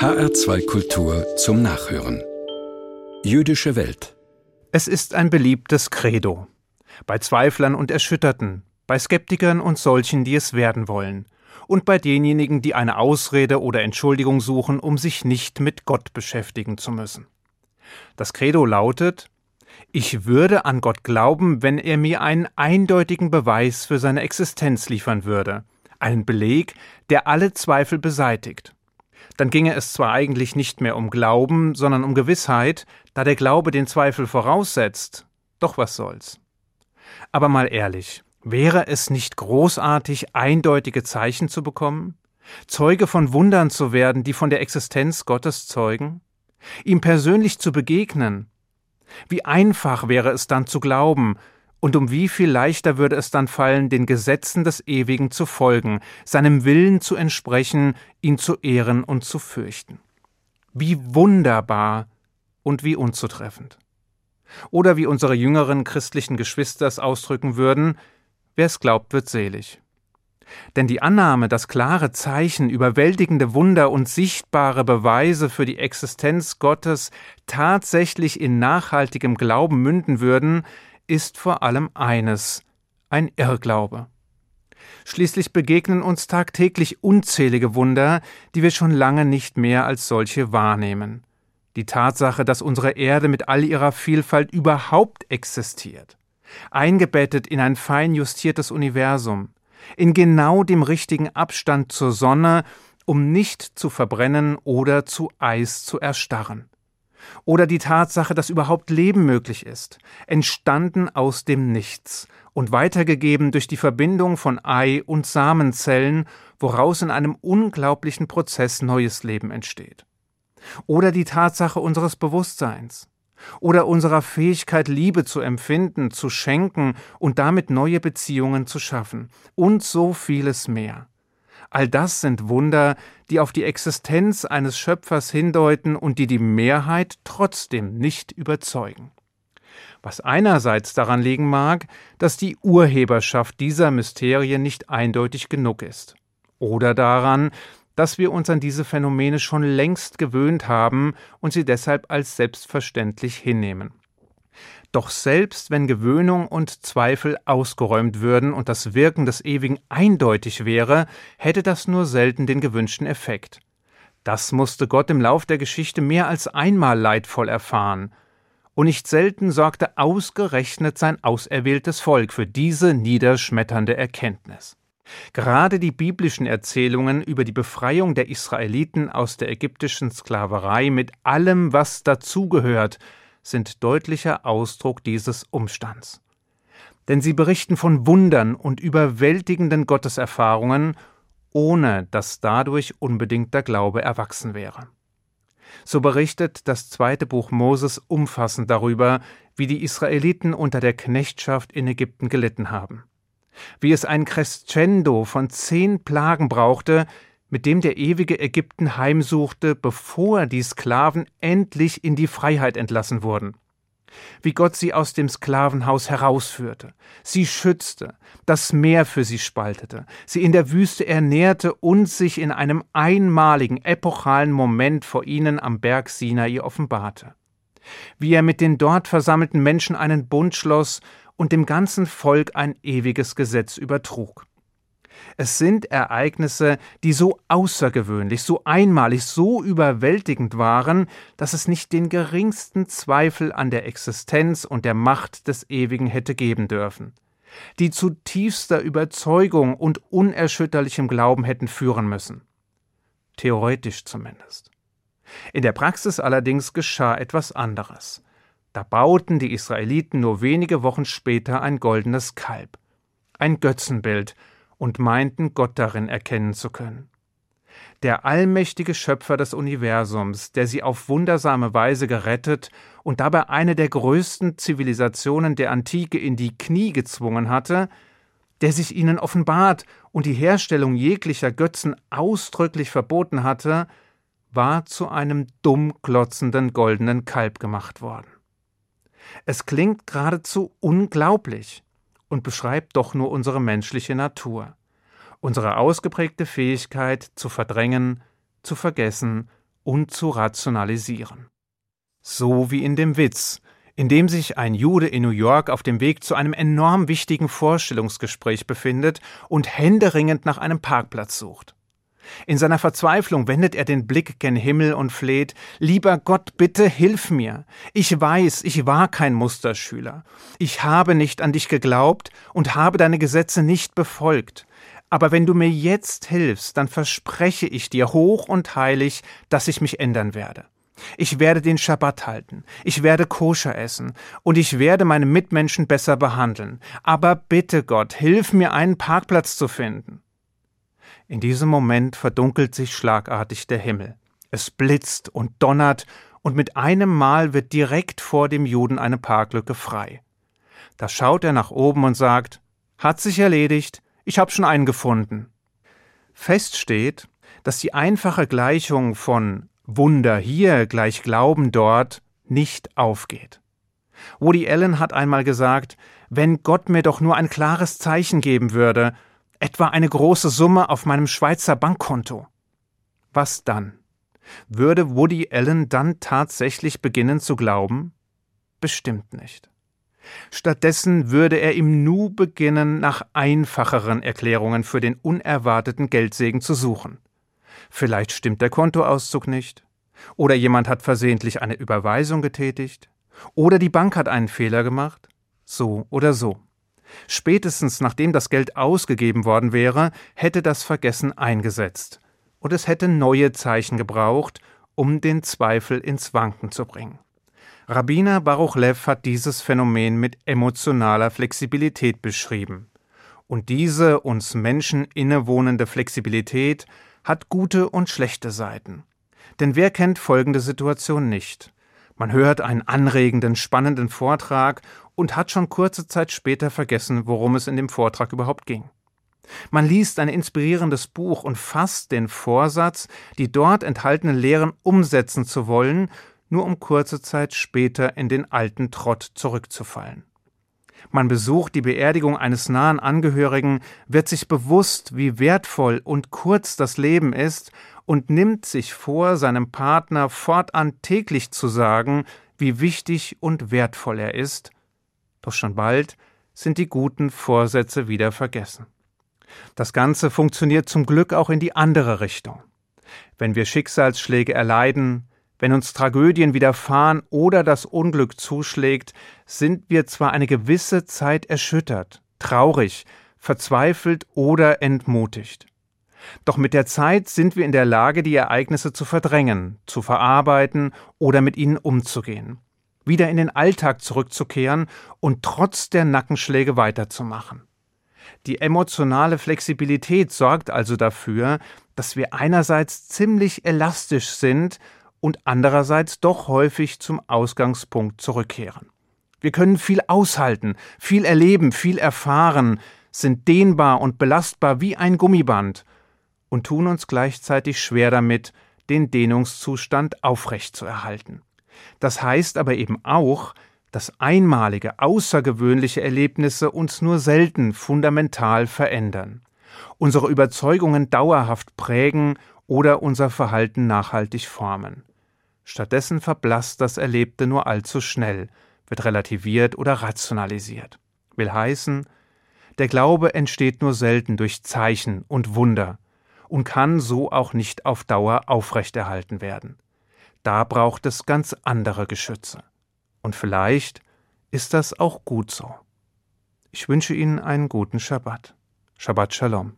HR2 Kultur zum Nachhören. Jüdische Welt. Es ist ein beliebtes Credo. Bei Zweiflern und Erschütterten, bei Skeptikern und solchen, die es werden wollen, und bei denjenigen, die eine Ausrede oder Entschuldigung suchen, um sich nicht mit Gott beschäftigen zu müssen. Das Credo lautet Ich würde an Gott glauben, wenn er mir einen eindeutigen Beweis für seine Existenz liefern würde, einen Beleg, der alle Zweifel beseitigt dann ginge es zwar eigentlich nicht mehr um Glauben, sondern um Gewissheit, da der Glaube den Zweifel voraussetzt. Doch was soll's. Aber mal ehrlich, wäre es nicht großartig, eindeutige Zeichen zu bekommen? Zeuge von Wundern zu werden, die von der Existenz Gottes zeugen? Ihm persönlich zu begegnen? Wie einfach wäre es dann zu glauben, und um wie viel leichter würde es dann fallen, den Gesetzen des Ewigen zu folgen, seinem Willen zu entsprechen, ihn zu ehren und zu fürchten. Wie wunderbar und wie unzutreffend. Oder wie unsere jüngeren christlichen Geschwister es ausdrücken würden, wer es glaubt, wird selig. Denn die Annahme, dass klare Zeichen, überwältigende Wunder und sichtbare Beweise für die Existenz Gottes tatsächlich in nachhaltigem Glauben münden würden, ist vor allem eines ein Irrglaube. Schließlich begegnen uns tagtäglich unzählige Wunder, die wir schon lange nicht mehr als solche wahrnehmen. Die Tatsache, dass unsere Erde mit all ihrer Vielfalt überhaupt existiert, eingebettet in ein fein justiertes Universum, in genau dem richtigen Abstand zur Sonne, um nicht zu verbrennen oder zu Eis zu erstarren. Oder die Tatsache, dass überhaupt Leben möglich ist, entstanden aus dem Nichts und weitergegeben durch die Verbindung von Ei- und Samenzellen, woraus in einem unglaublichen Prozess neues Leben entsteht. Oder die Tatsache unseres Bewusstseins. Oder unserer Fähigkeit, Liebe zu empfinden, zu schenken und damit neue Beziehungen zu schaffen. Und so vieles mehr. All das sind Wunder, die auf die Existenz eines Schöpfers hindeuten und die die Mehrheit trotzdem nicht überzeugen. Was einerseits daran liegen mag, dass die Urheberschaft dieser Mysterien nicht eindeutig genug ist, oder daran, dass wir uns an diese Phänomene schon längst gewöhnt haben und sie deshalb als selbstverständlich hinnehmen. Doch selbst wenn Gewöhnung und Zweifel ausgeräumt würden und das Wirken des Ewigen eindeutig wäre, hätte das nur selten den gewünschten Effekt. Das musste Gott im Lauf der Geschichte mehr als einmal leidvoll erfahren. Und nicht selten sorgte ausgerechnet sein auserwähltes Volk für diese niederschmetternde Erkenntnis. Gerade die biblischen Erzählungen über die Befreiung der Israeliten aus der ägyptischen Sklaverei mit allem, was dazugehört, sind deutlicher Ausdruck dieses Umstands. Denn sie berichten von Wundern und überwältigenden Gotteserfahrungen, ohne dass dadurch unbedingter Glaube erwachsen wäre. So berichtet das zweite Buch Moses umfassend darüber, wie die Israeliten unter der Knechtschaft in Ägypten gelitten haben. Wie es ein Crescendo von zehn Plagen brauchte, mit dem der ewige Ägypten heimsuchte, bevor die Sklaven endlich in die Freiheit entlassen wurden. Wie Gott sie aus dem Sklavenhaus herausführte, sie schützte, das Meer für sie spaltete, sie in der Wüste ernährte und sich in einem einmaligen, epochalen Moment vor ihnen am Berg Sinai offenbarte. Wie er mit den dort versammelten Menschen einen Bund schloss und dem ganzen Volk ein ewiges Gesetz übertrug. Es sind Ereignisse, die so außergewöhnlich, so einmalig, so überwältigend waren, dass es nicht den geringsten Zweifel an der Existenz und der Macht des Ewigen hätte geben dürfen, die zu tiefster Überzeugung und unerschütterlichem Glauben hätten führen müssen. Theoretisch zumindest. In der Praxis allerdings geschah etwas anderes. Da bauten die Israeliten nur wenige Wochen später ein goldenes Kalb, ein Götzenbild, und meinten Gott darin erkennen zu können. Der allmächtige Schöpfer des Universums, der sie auf wundersame Weise gerettet und dabei eine der größten Zivilisationen der Antike in die Knie gezwungen hatte, der sich ihnen offenbart und die Herstellung jeglicher Götzen ausdrücklich verboten hatte, war zu einem dumm glotzenden goldenen Kalb gemacht worden. Es klingt geradezu unglaublich und beschreibt doch nur unsere menschliche Natur, unsere ausgeprägte Fähigkeit zu verdrängen, zu vergessen und zu rationalisieren. So wie in dem Witz, in dem sich ein Jude in New York auf dem Weg zu einem enorm wichtigen Vorstellungsgespräch befindet und händeringend nach einem Parkplatz sucht. In seiner Verzweiflung wendet er den Blick gen Himmel und fleht Lieber Gott, bitte hilf mir. Ich weiß, ich war kein Musterschüler. Ich habe nicht an dich geglaubt und habe deine Gesetze nicht befolgt. Aber wenn du mir jetzt hilfst, dann verspreche ich dir hoch und heilig, dass ich mich ändern werde. Ich werde den Schabbat halten, ich werde koscher essen und ich werde meine Mitmenschen besser behandeln. Aber bitte Gott, hilf mir einen Parkplatz zu finden. In diesem Moment verdunkelt sich schlagartig der Himmel. Es blitzt und donnert, und mit einem Mal wird direkt vor dem Juden eine Parklücke frei. Da schaut er nach oben und sagt Hat sich erledigt, ich hab schon einen gefunden. Fest steht, dass die einfache Gleichung von Wunder hier gleich Glauben dort nicht aufgeht. Woody Allen hat einmal gesagt, wenn Gott mir doch nur ein klares Zeichen geben würde, etwa eine große Summe auf meinem Schweizer Bankkonto. Was dann? Würde Woody Allen dann tatsächlich beginnen zu glauben? Bestimmt nicht. Stattdessen würde er im Nu beginnen, nach einfacheren Erklärungen für den unerwarteten Geldsegen zu suchen. Vielleicht stimmt der Kontoauszug nicht, oder jemand hat versehentlich eine Überweisung getätigt, oder die Bank hat einen Fehler gemacht, so oder so. Spätestens nachdem das Geld ausgegeben worden wäre, hätte das Vergessen eingesetzt, und es hätte neue Zeichen gebraucht, um den Zweifel ins Wanken zu bringen. Rabbiner Baruch Lev hat dieses Phänomen mit emotionaler Flexibilität beschrieben. Und diese uns Menschen innewohnende Flexibilität hat gute und schlechte Seiten. Denn wer kennt folgende Situation nicht? Man hört einen anregenden, spannenden Vortrag und hat schon kurze Zeit später vergessen, worum es in dem Vortrag überhaupt ging. Man liest ein inspirierendes Buch und fasst den Vorsatz, die dort enthaltenen Lehren umsetzen zu wollen, nur um kurze Zeit später in den alten Trott zurückzufallen. Man besucht die Beerdigung eines nahen Angehörigen, wird sich bewusst, wie wertvoll und kurz das Leben ist und nimmt sich vor, seinem Partner fortan täglich zu sagen, wie wichtig und wertvoll er ist, doch schon bald sind die guten Vorsätze wieder vergessen. Das Ganze funktioniert zum Glück auch in die andere Richtung. Wenn wir Schicksalsschläge erleiden, wenn uns Tragödien widerfahren oder das Unglück zuschlägt, sind wir zwar eine gewisse Zeit erschüttert, traurig, verzweifelt oder entmutigt. Doch mit der Zeit sind wir in der Lage, die Ereignisse zu verdrängen, zu verarbeiten oder mit ihnen umzugehen wieder in den Alltag zurückzukehren und trotz der Nackenschläge weiterzumachen. Die emotionale Flexibilität sorgt also dafür, dass wir einerseits ziemlich elastisch sind und andererseits doch häufig zum Ausgangspunkt zurückkehren. Wir können viel aushalten, viel erleben, viel erfahren, sind dehnbar und belastbar wie ein Gummiband und tun uns gleichzeitig schwer damit, den Dehnungszustand aufrechtzuerhalten. Das heißt aber eben auch, dass einmalige, außergewöhnliche Erlebnisse uns nur selten fundamental verändern, unsere Überzeugungen dauerhaft prägen oder unser Verhalten nachhaltig formen. Stattdessen verblasst das Erlebte nur allzu schnell, wird relativiert oder rationalisiert. Will heißen, der Glaube entsteht nur selten durch Zeichen und Wunder und kann so auch nicht auf Dauer aufrechterhalten werden. Da braucht es ganz andere Geschütze. Und vielleicht ist das auch gut so. Ich wünsche Ihnen einen guten Schabbat. Shabbat Shalom.